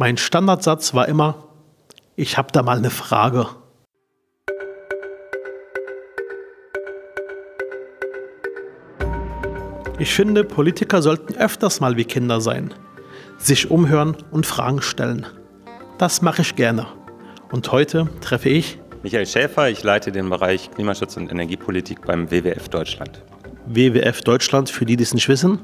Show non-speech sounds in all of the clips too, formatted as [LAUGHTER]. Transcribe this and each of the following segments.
Mein Standardsatz war immer, ich habe da mal eine Frage. Ich finde, Politiker sollten öfters mal wie Kinder sein, sich umhören und Fragen stellen. Das mache ich gerne. Und heute treffe ich Michael Schäfer, ich leite den Bereich Klimaschutz und Energiepolitik beim WWF Deutschland. WWF Deutschland, für die, die es nicht wissen.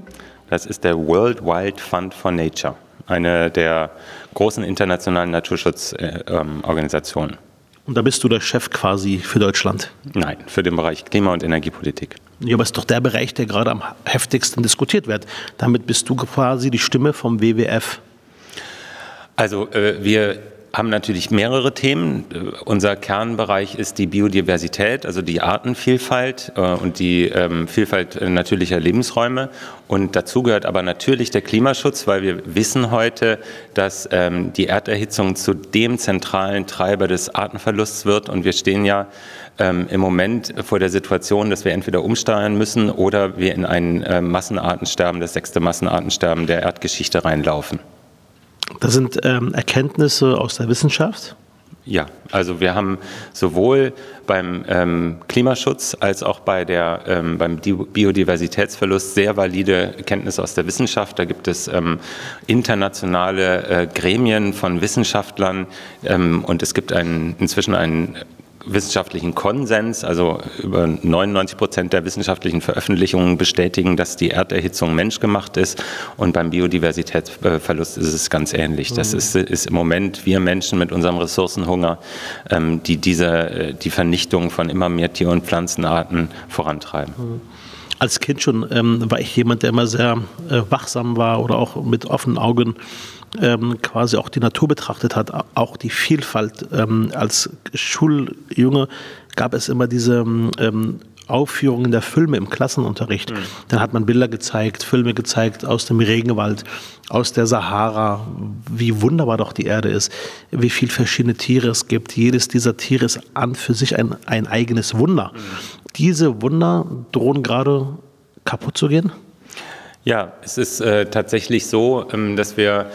Das ist der World Wild Fund for Nature, eine der großen internationalen Naturschutzorganisationen. Und da bist du der Chef quasi für Deutschland? Nein, für den Bereich Klima- und Energiepolitik. Ja, aber es ist doch der Bereich, der gerade am heftigsten diskutiert wird. Damit bist du quasi die Stimme vom WWF. Also äh, wir haben natürlich mehrere Themen. Unser Kernbereich ist die Biodiversität, also die Artenvielfalt äh, und die ähm, Vielfalt natürlicher Lebensräume. Und dazu gehört aber natürlich der Klimaschutz, weil wir wissen heute, dass ähm, die Erderhitzung zu dem zentralen Treiber des Artenverlusts wird. Und wir stehen ja ähm, im Moment vor der Situation, dass wir entweder umsteuern müssen oder wir in ein äh, Massenartensterben, das sechste Massenartensterben der Erdgeschichte reinlaufen. Das sind ähm, Erkenntnisse aus der Wissenschaft? Ja, also wir haben sowohl beim ähm, Klimaschutz als auch bei der, ähm, beim Biodiversitätsverlust sehr valide Kenntnisse aus der Wissenschaft. Da gibt es ähm, internationale äh, Gremien von Wissenschaftlern ähm, und es gibt einen, inzwischen einen wissenschaftlichen Konsens, also über 99 Prozent der wissenschaftlichen Veröffentlichungen bestätigen, dass die Erderhitzung menschgemacht ist und beim Biodiversitätsverlust ist es ganz ähnlich. Das mhm. ist, ist im Moment wir Menschen mit unserem Ressourcenhunger, ähm, die diese, äh, die Vernichtung von immer mehr Tier- und Pflanzenarten vorantreiben. Mhm als Kind schon ähm, war ich jemand, der immer sehr äh, wachsam war oder auch mit offenen Augen ähm, quasi auch die Natur betrachtet hat, auch die Vielfalt. Ähm, als Schuljunge gab es immer diese ähm, Aufführungen der Filme im Klassenunterricht. Mhm. Dann hat man Bilder gezeigt, Filme gezeigt aus dem Regenwald, aus der Sahara, wie wunderbar doch die Erde ist, wie viele verschiedene Tiere es gibt. Jedes dieser Tiere ist an für sich ein, ein eigenes Wunder. Mhm. Diese Wunder drohen gerade kaputt zu gehen? Ja, es ist äh, tatsächlich so, ähm, dass wir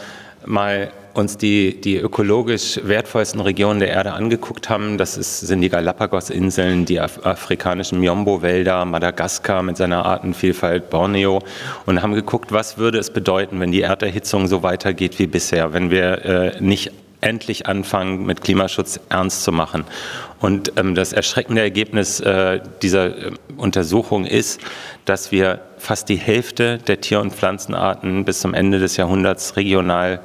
mal uns die, die ökologisch wertvollsten Regionen der Erde angeguckt haben. Das ist, sind die Galapagos-Inseln, die Af afrikanischen Miombo-Wälder, Madagaskar mit seiner Artenvielfalt, Borneo und haben geguckt, was würde es bedeuten, wenn die Erderhitzung so weitergeht wie bisher, wenn wir äh, nicht endlich anfangen, mit Klimaschutz ernst zu machen. Und ähm, das erschreckende Ergebnis äh, dieser äh, Untersuchung ist, dass wir fast die Hälfte der Tier- und Pflanzenarten bis zum Ende des Jahrhunderts regional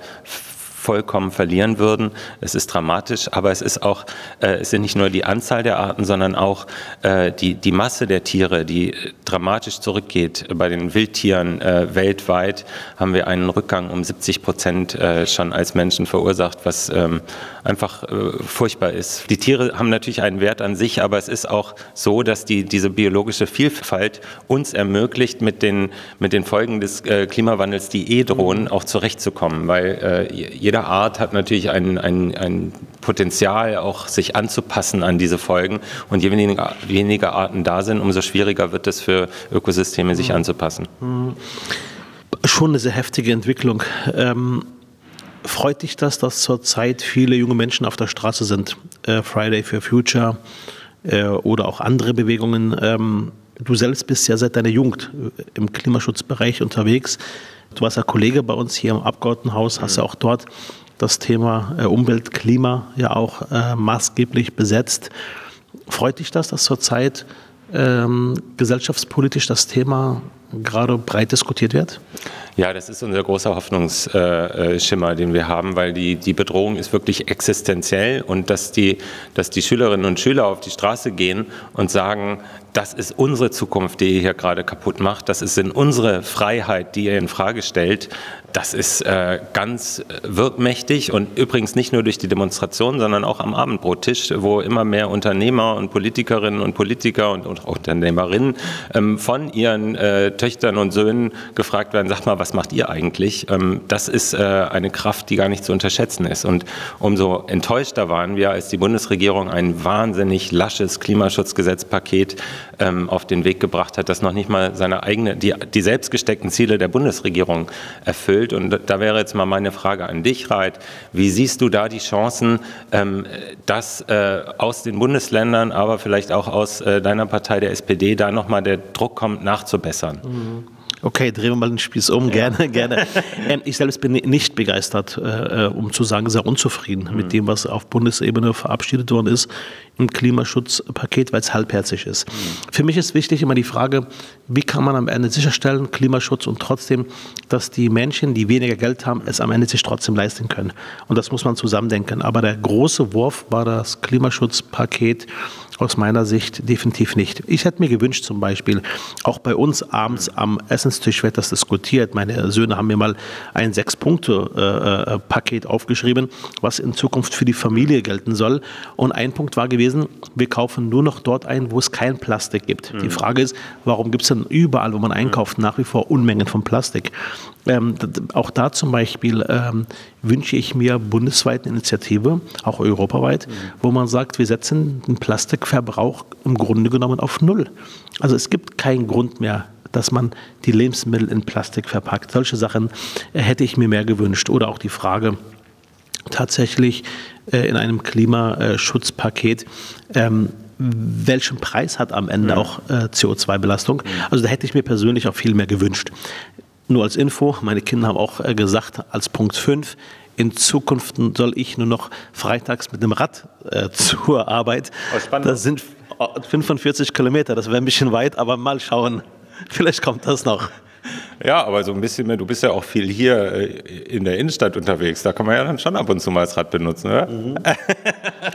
vollkommen verlieren würden. Es ist dramatisch, aber es ist auch, äh, es sind nicht nur die Anzahl der Arten, sondern auch äh, die, die Masse der Tiere, die dramatisch zurückgeht. Bei den Wildtieren äh, weltweit haben wir einen Rückgang um 70 Prozent äh, schon als Menschen verursacht, was ähm, einfach äh, furchtbar ist. Die Tiere haben natürlich einen Wert an sich, aber es ist auch so, dass die, diese biologische Vielfalt uns ermöglicht, mit den, mit den Folgen des äh, Klimawandels, die eh drohen, auch zurechtzukommen, weil jeder jede Art hat natürlich ein, ein, ein Potenzial, auch sich anzupassen an diese Folgen. Und je weniger, weniger Arten da sind, umso schwieriger wird es für Ökosysteme, sich mhm. anzupassen. Mhm. Schon eine sehr heftige Entwicklung. Ähm, freut dich das, dass zurzeit viele junge Menschen auf der Straße sind? Äh, Friday for Future äh, oder auch andere Bewegungen. Ähm, du selbst bist ja seit deiner Jugend äh, im Klimaschutzbereich unterwegs. Du warst ja Kollege bei uns hier im Abgeordnetenhaus, hast ja auch dort das Thema äh, Umwelt, Klima ja auch äh, maßgeblich besetzt. Freut dich das, dass zurzeit ähm, gesellschaftspolitisch das Thema gerade breit diskutiert wird? Ja, das ist unser großer Hoffnungsschimmer, den wir haben, weil die, die Bedrohung ist wirklich existenziell und dass die, dass die Schülerinnen und Schüler auf die Straße gehen und sagen, das ist unsere Zukunft, die ihr hier gerade kaputt macht, das ist in unsere Freiheit, die ihr in Frage stellt, das ist äh, ganz wirkmächtig und übrigens nicht nur durch die Demonstration, sondern auch am Abendbrottisch, wo immer mehr Unternehmer und Politikerinnen und Politiker und, und Unternehmerinnen ähm, von ihren äh, Töchtern und Söhnen gefragt werden, sag mal, was macht ihr eigentlich? Ähm, das ist äh, eine Kraft, die gar nicht zu unterschätzen ist. Und umso enttäuschter waren wir, als die Bundesregierung ein wahnsinnig lasches Klimaschutzgesetzpaket ähm, auf den Weg gebracht hat, das noch nicht mal seine eigene, die, die selbst gesteckten Ziele der Bundesregierung erfüllt. Und da wäre jetzt mal meine Frage an dich, Reit. Wie siehst du da die Chancen, ähm, dass äh, aus den Bundesländern, aber vielleicht auch aus äh, deiner Partei, der SPD, da nochmal der Druck kommt, nachzubessern? Mhm. Okay, drehen wir mal den Spieß um, gerne, ja. gerne. [LAUGHS] Ähm, ich selbst bin nicht begeistert, äh, um zu sagen, sehr unzufrieden mhm. mit dem, was auf Bundesebene verabschiedet worden ist im Klimaschutzpaket, weil es halbherzig ist. Für mich ist wichtig immer die Frage, wie kann man am Ende sicherstellen, Klimaschutz und trotzdem, dass die Menschen, die weniger Geld haben, es am Ende sich trotzdem leisten können. Und das muss man zusammendenken. Aber der große Wurf war das Klimaschutzpaket aus meiner Sicht definitiv nicht. Ich hätte mir gewünscht, zum Beispiel, auch bei uns abends am Essenstisch wird das diskutiert. Meine Söhne haben mir mal ein Sechs-Punkte-Paket aufgeschrieben, was in Zukunft für die Familie gelten soll. Und ein Punkt war gewesen, wir kaufen nur noch dort ein, wo es kein Plastik gibt. Mhm. Die Frage ist, warum gibt es denn überall, wo man einkauft, nach wie vor Unmengen von Plastik? Ähm, auch da zum Beispiel ähm, wünsche ich mir bundesweit eine Initiative, auch europaweit, mhm. wo man sagt, wir setzen den Plastikverbrauch im Grunde genommen auf Null. Also es gibt keinen Grund mehr, dass man die Lebensmittel in Plastik verpackt. Solche Sachen äh, hätte ich mir mehr gewünscht. Oder auch die Frage, tatsächlich äh, in einem Klimaschutzpaket, ähm, welchen Preis hat am Ende ja. auch äh, CO2-Belastung? Also da hätte ich mir persönlich auch viel mehr gewünscht. Nur als Info, meine Kinder haben auch äh, gesagt, als Punkt 5, in Zukunft soll ich nur noch freitags mit dem Rad äh, zur Arbeit. Oh, das sind 45 Kilometer, das wäre ein bisschen weit, aber mal schauen. Vielleicht kommt das noch. Ja, aber so ein bisschen mehr, du bist ja auch viel hier äh, in der Innenstadt unterwegs. Da kann man ja dann schon ab und zu mal das Rad benutzen, oder? Mhm.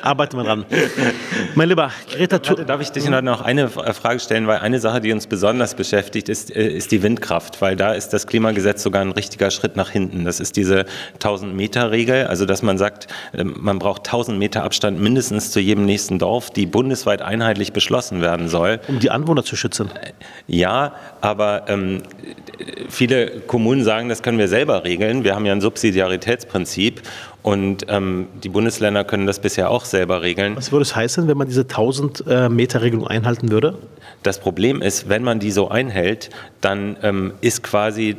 Arbeiten wir dran. [LAUGHS] Mein lieber Greta Warte, Darf ich dich noch eine Frage stellen? Weil eine Sache, die uns besonders beschäftigt, ist, äh, ist die Windkraft. Weil da ist das Klimagesetz sogar ein richtiger Schritt nach hinten. Das ist diese 1000-Meter-Regel. Also, dass man sagt, man braucht 1000 Meter Abstand mindestens zu jedem nächsten Dorf, die bundesweit einheitlich beschlossen werden soll. Um die Anwohner zu schützen. Ja, aber ähm, viele Kommunen sagen, das können wir selber regeln. Wir haben ja ein Subsidiaritätsprinzip und ähm, die Bundesländer können das bisher auch selber regeln. Was würde es heißen, wenn man diese 1000 äh, Meter Regelung einhalten würde? Das Problem ist, wenn man die so einhält, dann ähm, ist quasi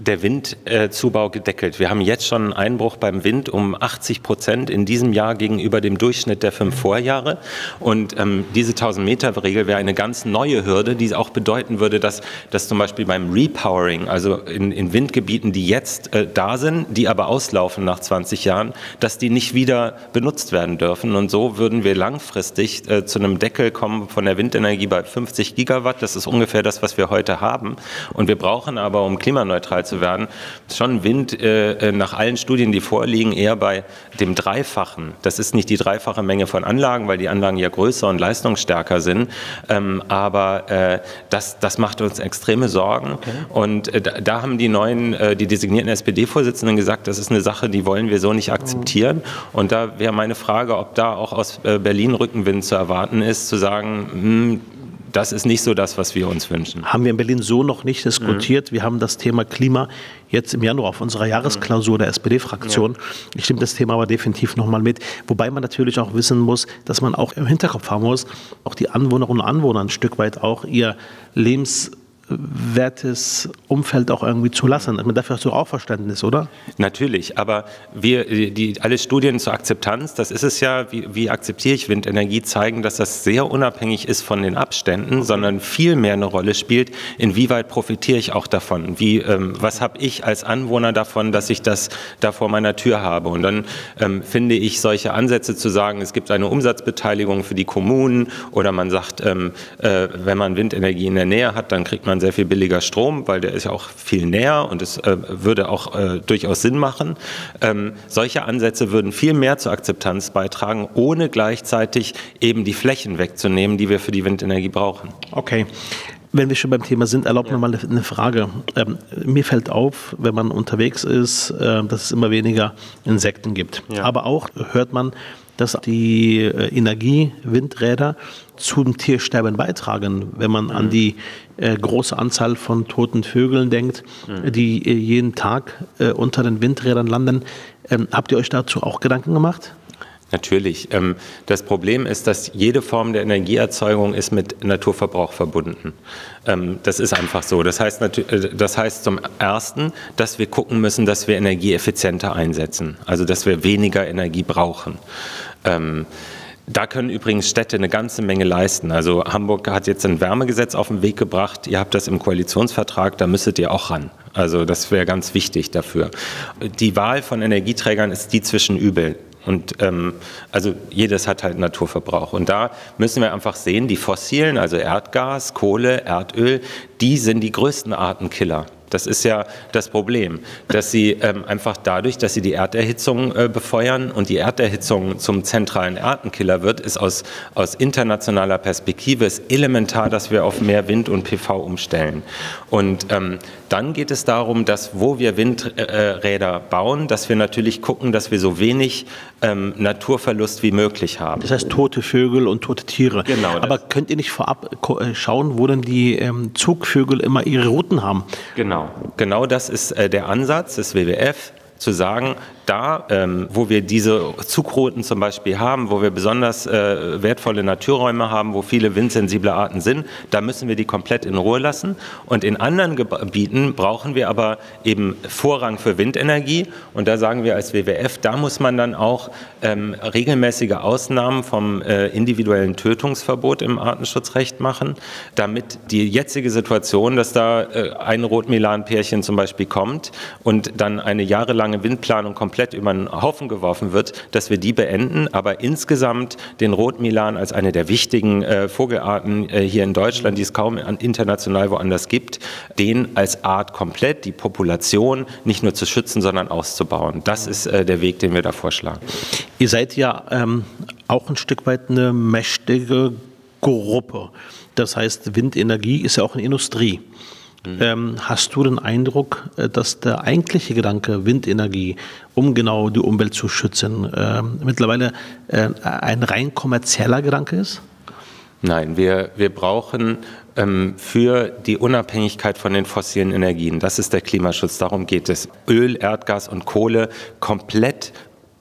der Windzubau gedeckelt. Wir haben jetzt schon einen Einbruch beim Wind um 80 Prozent in diesem Jahr gegenüber dem Durchschnitt der fünf Vorjahre. Und ähm, diese 1000-Meter-Regel wäre eine ganz neue Hürde, die auch bedeuten würde, dass, dass zum Beispiel beim Repowering, also in, in Windgebieten, die jetzt äh, da sind, die aber auslaufen nach 20 Jahren, dass die nicht wieder benutzt werden dürfen. Und so würden wir langfristig äh, zu einem Deckel kommen von der Windenergie bei 50 Gigawatt. Das ist ungefähr das, was wir heute haben. Und wir brauchen aber, um klimaneutral zu werden, schon Wind äh, äh, nach allen Studien, die vorliegen, eher bei dem Dreifachen. Das ist nicht die dreifache Menge von Anlagen, weil die Anlagen ja größer und leistungsstärker sind. Ähm, aber äh, das, das macht uns extreme Sorgen. Okay. Und äh, da, da, haben die neuen, äh, die designierten SPD-Vorsitzenden gesagt, das ist eine Sache, die wollen wir so nicht akzeptieren. Mhm. Und da wäre meine Frage, ob da auch aus äh, Berlin Rückenwind zu erwarten ist, zu sagen, mh, hm, das ist nicht so das, was wir uns wünschen. Haben wir in Berlin so noch nicht diskutiert. Mhm. Wir haben das Thema Klima jetzt im Januar auf unserer Jahresklausur der SPD-Fraktion. Ja. Ich stimme das Thema aber definitiv nochmal mit. Wobei man natürlich auch wissen muss, dass man auch im Hinterkopf haben muss, auch die Anwohnerinnen und Anwohner ein Stück weit auch ihr Lebens wertes Umfeld auch irgendwie zu lassen. Dafür hast du auch Verständnis, oder? Natürlich, aber wir, die, alle Studien zur Akzeptanz, das ist es ja, wie, wie akzeptiere ich Windenergie, zeigen, dass das sehr unabhängig ist von den Abständen, sondern viel mehr eine Rolle spielt, inwieweit profitiere ich auch davon, wie, ähm, was habe ich als Anwohner davon, dass ich das da vor meiner Tür habe. Und dann ähm, finde ich solche Ansätze zu sagen, es gibt eine Umsatzbeteiligung für die Kommunen oder man sagt, ähm, äh, wenn man Windenergie in der Nähe hat, dann kriegt man man sehr viel billiger Strom, weil der ist ja auch viel näher und es äh, würde auch äh, durchaus Sinn machen. Ähm, solche Ansätze würden viel mehr zur Akzeptanz beitragen, ohne gleichzeitig eben die Flächen wegzunehmen, die wir für die Windenergie brauchen. Okay. Wenn wir schon beim Thema sind, erlaubt ja. mir mal eine Frage. Ähm, mir fällt auf, wenn man unterwegs ist, äh, dass es immer weniger Insekten gibt. Ja. Aber auch hört man, dass die äh, Energiewindräder zum Tiersterben beitragen, wenn man mhm. an die äh, große Anzahl von toten Vögeln denkt, mhm. die äh, jeden Tag äh, unter den Windrädern landen. Ähm, habt ihr euch dazu auch Gedanken gemacht? Natürlich. Ähm, das Problem ist, dass jede Form der Energieerzeugung ist mit Naturverbrauch verbunden. Ähm, das ist einfach so. Das heißt, äh, das heißt zum Ersten, dass wir gucken müssen, dass wir Energie effizienter einsetzen, also dass wir weniger Energie brauchen. Ähm, da können übrigens Städte eine ganze Menge leisten. Also Hamburg hat jetzt ein Wärmegesetz auf den Weg gebracht. Ihr habt das im Koalitionsvertrag, da müsstet ihr auch ran. Also das wäre ganz wichtig dafür. Die Wahl von Energieträgern ist die zwischen Übel. Und ähm, also jedes hat halt Naturverbrauch. Und da müssen wir einfach sehen, die fossilen, also Erdgas, Kohle, Erdöl, die sind die größten Artenkiller. Das ist ja das Problem, dass sie ähm, einfach dadurch, dass sie die Erderhitzung äh, befeuern und die Erderhitzung zum zentralen Artenkiller wird, ist aus, aus internationaler Perspektive ist elementar, dass wir auf mehr Wind und PV umstellen. Und ähm, dann geht es darum, dass wo wir Windräder bauen, dass wir natürlich gucken, dass wir so wenig ähm, Naturverlust wie möglich haben. Das heißt tote Vögel und tote Tiere. Genau. Aber könnt ihr nicht vorab äh, schauen, wo denn die ähm, Zugvögel immer ihre Routen haben? Genau, genau. Das ist äh, der Ansatz des WWF zu sagen, da, ähm, wo wir diese Zugrouten zum Beispiel haben, wo wir besonders äh, wertvolle Naturräume haben, wo viele windsensible Arten sind, da müssen wir die komplett in Ruhe lassen. Und in anderen Gebieten brauchen wir aber eben Vorrang für Windenergie. Und da sagen wir als WWF, da muss man dann auch ähm, regelmäßige Ausnahmen vom äh, individuellen Tötungsverbot im Artenschutzrecht machen, damit die jetzige Situation, dass da äh, ein Rotmilan-Pärchen zum Beispiel kommt und dann eine jahrelange Windplanung komplett komplett über den Haufen geworfen wird, dass wir die beenden, aber insgesamt den Rotmilan als eine der wichtigen äh, Vogelarten äh, hier in Deutschland, die es kaum international woanders gibt, den als Art komplett, die Population nicht nur zu schützen, sondern auszubauen. Das ist äh, der Weg, den wir da vorschlagen. Ihr seid ja ähm, auch ein Stück weit eine mächtige Gruppe. Das heißt, Windenergie ist ja auch eine Industrie. Mhm. Ähm, hast du den Eindruck, äh, dass der eigentliche Gedanke Windenergie, um genau die Umwelt zu schützen, äh, mittlerweile äh, ein rein kommerzieller Gedanke ist? Nein, wir, wir brauchen ähm, für die Unabhängigkeit von den fossilen Energien, das ist der Klimaschutz, darum geht es, Öl, Erdgas und Kohle komplett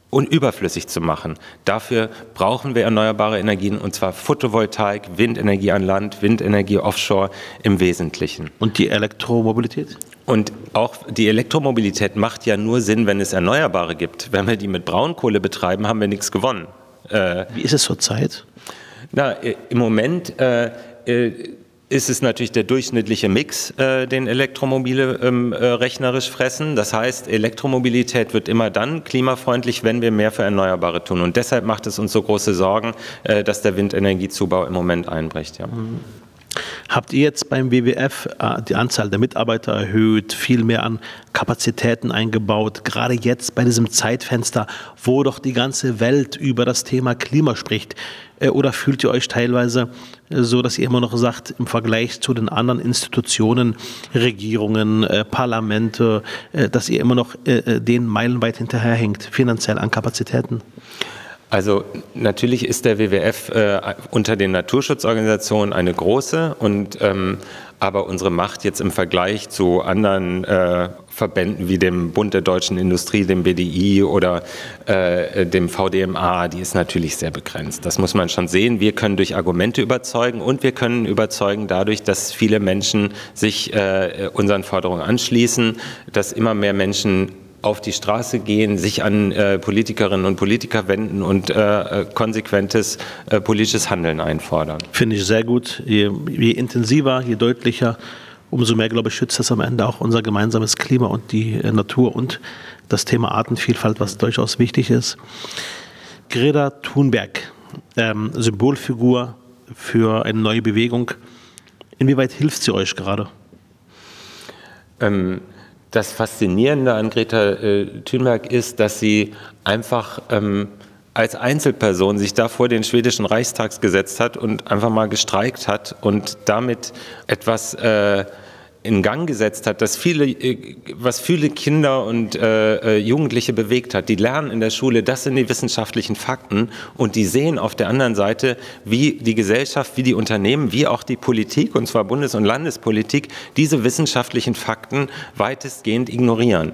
und überflüssig zu machen. Dafür brauchen wir erneuerbare Energien und zwar Photovoltaik, Windenergie an Land, Windenergie offshore im Wesentlichen. Und die Elektromobilität? Und auch die Elektromobilität macht ja nur Sinn, wenn es Erneuerbare gibt. Wenn wir die mit Braunkohle betreiben, haben wir nichts gewonnen. Äh, Wie ist es zurzeit? Na, äh, im Moment äh, äh ist es natürlich der durchschnittliche Mix, äh, den Elektromobile ähm, äh, rechnerisch fressen. Das heißt, Elektromobilität wird immer dann klimafreundlich, wenn wir mehr für Erneuerbare tun. Und deshalb macht es uns so große Sorgen, äh, dass der Windenergiezubau im Moment einbricht. Ja. Mhm. Habt ihr jetzt beim WWF äh, die Anzahl der Mitarbeiter erhöht, viel mehr an Kapazitäten eingebaut, gerade jetzt bei diesem Zeitfenster, wo doch die ganze Welt über das Thema Klima spricht? Äh, oder fühlt ihr euch teilweise äh, so, dass ihr immer noch sagt, im Vergleich zu den anderen Institutionen, Regierungen, Parlamente, dass ihr immer noch den meilenweit hinterherhängt, finanziell an Kapazitäten? Also natürlich ist der WWF äh, unter den Naturschutzorganisationen eine große und ähm, aber unsere Macht jetzt im Vergleich zu anderen äh, Verbänden wie dem Bund der deutschen Industrie, dem BDI oder äh, dem VDMA, die ist natürlich sehr begrenzt. Das muss man schon sehen. Wir können durch Argumente überzeugen und wir können überzeugen dadurch, dass viele Menschen sich äh, unseren Forderungen anschließen, dass immer mehr Menschen auf die Straße gehen, sich an äh, Politikerinnen und Politiker wenden und äh, konsequentes äh, politisches Handeln einfordern. Finde ich sehr gut. Je, je, intensiver, je deutlicher, umso mehr, glaube ich, schützt das am Ende auch unser gemeinsames Klima und die äh, Natur und das Thema Artenvielfalt, was durchaus wichtig ist. Greta Thunberg, ähm, Symbolfigur für eine neue Bewegung. Inwieweit hilft sie euch gerade? Ähm, das Faszinierende an Greta äh, Thunberg ist, dass sie einfach ähm, als Einzelperson sich da vor den schwedischen Reichstag gesetzt hat und einfach mal gestreikt hat und damit etwas äh, in Gang gesetzt hat, das viele, äh, was viele Kinder und äh, äh, Jugendliche bewegt hat. Die lernen in der Schule, das sind die wissenschaftlichen Fakten und die sehen auf der anderen Seite, wie die Gesellschaft, wie die Unternehmen, wie auch die Politik, und zwar Bundes- und Landespolitik, diese wissenschaftlichen Fakten weitestgehend ignorieren.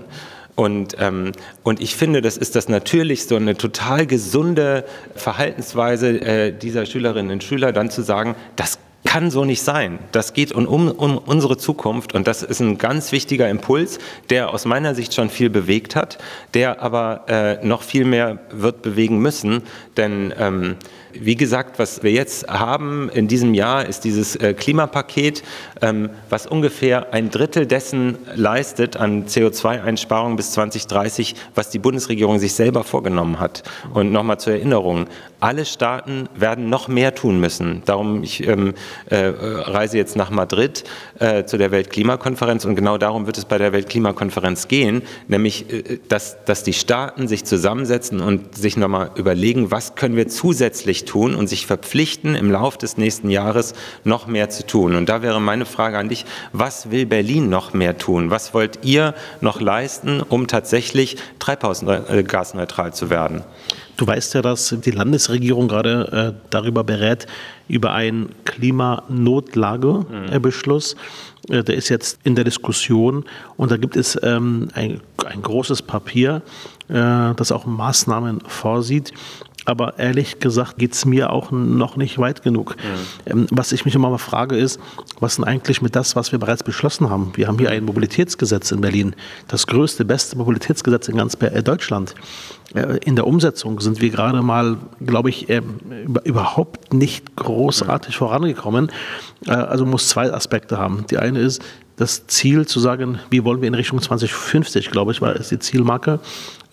Und, ähm, und ich finde, das ist das Natürlichste und eine total gesunde Verhaltensweise äh, dieser Schülerinnen und Schüler, dann zu sagen, das kann so nicht sein. Das geht um, um, unsere Zukunft und das ist ein ganz wichtiger Impuls, der aus meiner Sicht schon viel bewegt hat, der aber äh, noch viel mehr wird bewegen müssen, denn ähm, wie gesagt, was wir jetzt haben in diesem Jahr ist dieses äh, Klimapaket, ähm, was ungefähr ein Drittel dessen leistet an CO2-Einsparungen bis 2030, was die Bundesregierung sich selber vorgenommen hat. Und nochmal zur Erinnerung, alle Staaten werden noch mehr tun müssen. Darum, ich ähm, äh, reise jetzt nach Madrid äh, zu der Weltklimakonferenz und genau darum wird es bei der Weltklimakonferenz gehen, nämlich, äh, dass, dass die Staaten sich zusammensetzen und sich nochmal überlegen, was können wir zusätzlich tun und sich verpflichten, im Laufe des nächsten Jahres noch mehr zu tun. Und da wäre meine Frage an dich, was will Berlin noch mehr tun? Was wollt ihr noch leisten, um tatsächlich treibhausgasneutral zu werden? Du weißt ja, dass die Landesregierung gerade äh, darüber berät, über einen Klimanotlagebeschluss. Mhm. Äh, der ist jetzt in der Diskussion und da gibt es ähm, ein, ein großes Papier, äh, das auch Maßnahmen vorsieht aber ehrlich gesagt geht es mir auch noch nicht weit genug. Mhm. was ich mich immer mal frage ist, was denn eigentlich mit das, was wir bereits beschlossen haben? Wir haben hier ein Mobilitätsgesetz in Berlin, das größte, beste Mobilitätsgesetz in ganz äh, Deutschland. Äh, in der Umsetzung sind wir gerade mal, glaube ich, ähm, überhaupt nicht großartig vorangekommen. Äh, also muss zwei Aspekte haben. Die eine ist, das Ziel zu sagen, wie wollen wir in Richtung 2050, glaube ich, war es die Zielmarke,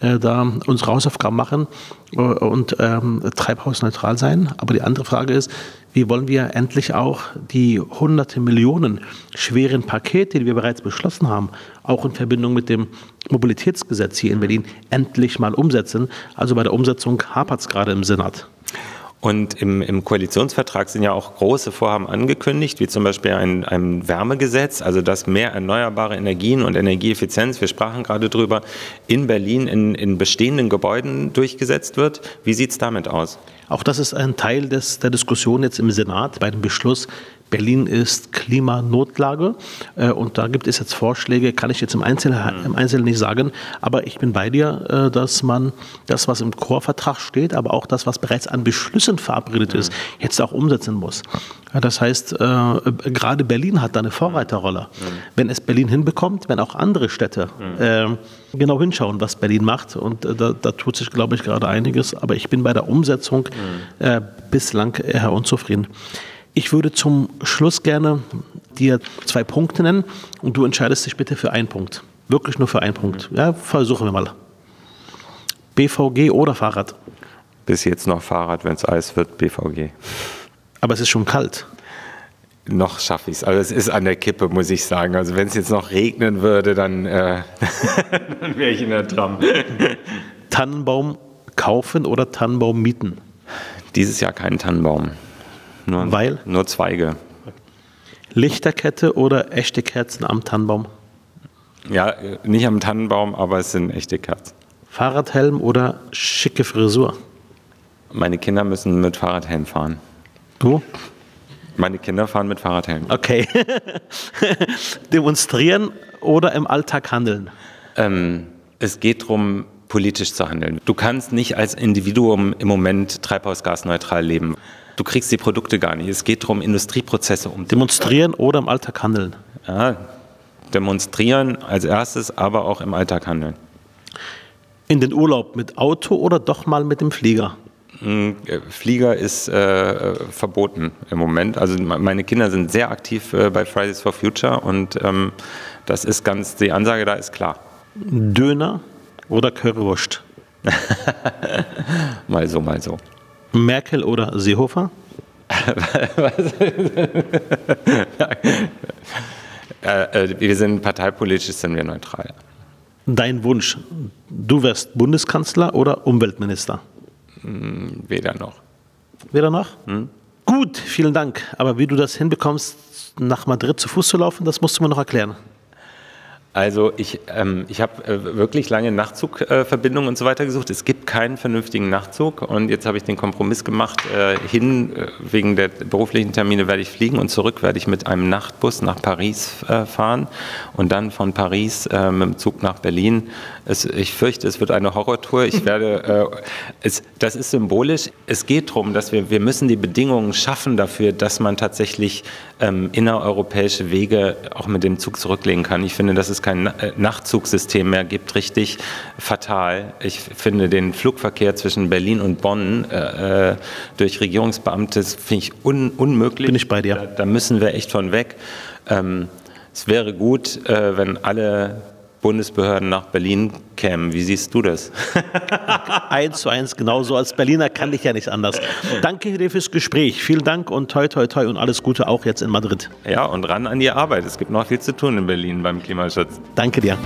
äh, da unsere Hausaufgaben machen äh, und ähm, treibhausneutral sein. Aber die andere Frage ist, wie wollen wir endlich auch die hunderte Millionen schweren Pakete, die wir bereits beschlossen haben, auch in Verbindung mit dem Mobilitätsgesetz hier in Berlin endlich mal umsetzen? Also bei der Umsetzung hapert es gerade im Senat. Und im, im, Koalitionsvertrag sind ja auch große Vorhaben angekündigt, wie zum Beispiel ein, ein, Wärmegesetz, also dass mehr erneuerbare Energien und Energieeffizienz, wir sprachen gerade drüber, in Berlin in, in bestehenden Gebäuden durchgesetzt wird. Wie sieht es damit aus? Auch das ist ein Teil des, der Diskussion jetzt im Senat bei dem Beschluss, Berlin ist Klimanotlage äh, und da gibt es jetzt Vorschläge, kann ich jetzt im Einzelnen, mhm. im Einzelnen nicht sagen, aber ich bin bei dir, äh, dass man das, was im Chorvertrag steht, aber auch das, was bereits an Beschlüssen verabredet ist, mhm. jetzt auch umsetzen muss. das heißt, äh, gerade Berlin hat da eine Vorreiterrolle. Mhm. Wenn es Berlin hinbekommt, wenn auch andere Städte genau hinschauen, was Berlin macht und da, da tut sich, glaube ich, gerade einiges, aber ich bin bei der Umsetzung bislang eher unzufrieden. Ich würde zum Schluss gerne dir zwei Punkte nennen und du entscheidest dich bitte für einen Punkt. Wirklich nur für einen Punkt. Ja, versuchen wir mal. BVG oder Fahrrad? Bis jetzt noch Fahrrad, wenn es Eis wird, BVG. Aber es ist schon kalt. Noch schaffe ich es. Also es ist an der Kippe, muss ich sagen. Also wenn es jetzt noch regnen würde, dann, äh, [LAUGHS] dann wäre ich in der Tram. Tannenbaum kaufen oder Tannenbaum mieten? Dieses Jahr keinen Tannenbaum. Nur, Weil? Nur Zweige. Lichterkette oder echte Kerzen am Tannenbaum? Ja, nicht am Tannenbaum, aber es sind echte Kerzen. Fahrradhelm oder schicke Frisur? Meine Kinder müssen mit Fahrradhelm fahren. Du? Meine Kinder fahren mit Fahrradhelm. Okay. [LAUGHS] Demonstrieren oder im Alltag handeln? Ähm, es geht darum, politisch zu handeln. Du kannst nicht als Individuum im Moment treibhausgasneutral leben. Du kriegst die Produkte gar nicht. Es geht darum, Industrieprozesse um. Demonstrieren oder im Alltag handeln? Ja, demonstrieren als erstes, aber auch im Alltag handeln. In den Urlaub mit Auto oder doch mal mit dem Flieger? Hm, äh, Flieger ist äh, verboten im Moment. Also meine Kinder sind sehr aktiv äh, bei Fridays for Future und ähm, das ist ganz, die Ansage da ist klar. Döner oder Currywurst? [LAUGHS] mal so, mal so. Merkel oder Seehofer? [LAUGHS] Äh, wir sind parteipolitisch, sind wir neutral. Dein Wunsch, du wärst Bundeskanzler oder Umweltminister? Hm, weder noch. Weder noch? Hm? Gut, vielen Dank. Aber wie du das hinbekommst, nach Madrid zu Fuß zu laufen, das musst du mir noch erklären. Also ich, ähm, ich habe äh, wirklich lange Nachtzugverbindungen äh, und so weiter gesucht. Es gibt keinen vernünftigen Nachtzug und jetzt habe ich den Kompromiss gemacht. Äh, hin äh, wegen der beruflichen Termine werde ich fliegen und zurück werde ich mit einem Nachtbus nach Paris äh, fahren und dann von Paris äh, mit dem Zug nach Berlin. Es, ich fürchte, es wird eine Horrortour. Ich [LAUGHS] werde, es, das ist symbolisch. Es geht darum, dass wir, wir müssen die Bedingungen schaffen dafür, dass man tatsächlich ähm, innereuropäische Wege auch mit dem Zug zurücklegen kann. Ich finde, das ist kein äh, Nachtzugsystem mehr gibt, richtig fatal. Ich finde den Flugverkehr zwischen Berlin und Bonn äh, äh durch Regierungsbeamte finde ich un unmöglich. Bin ich bei dir. Da, da müssen wir echt von weg. Ähm, es wäre gut, äh, wenn alle Bundesbehörden nach Berlin kämen. Wie siehst du das? [LAUGHS] eins zu eins, genauso. Als Berliner kann ich ja nicht anders. Danke dir fürs Gespräch. Vielen Dank und toi, toi, toi und alles Gute auch jetzt in Madrid. Ja, und ran an die Arbeit. Es gibt noch viel zu tun in Berlin beim Klimaschutz. Danke dir.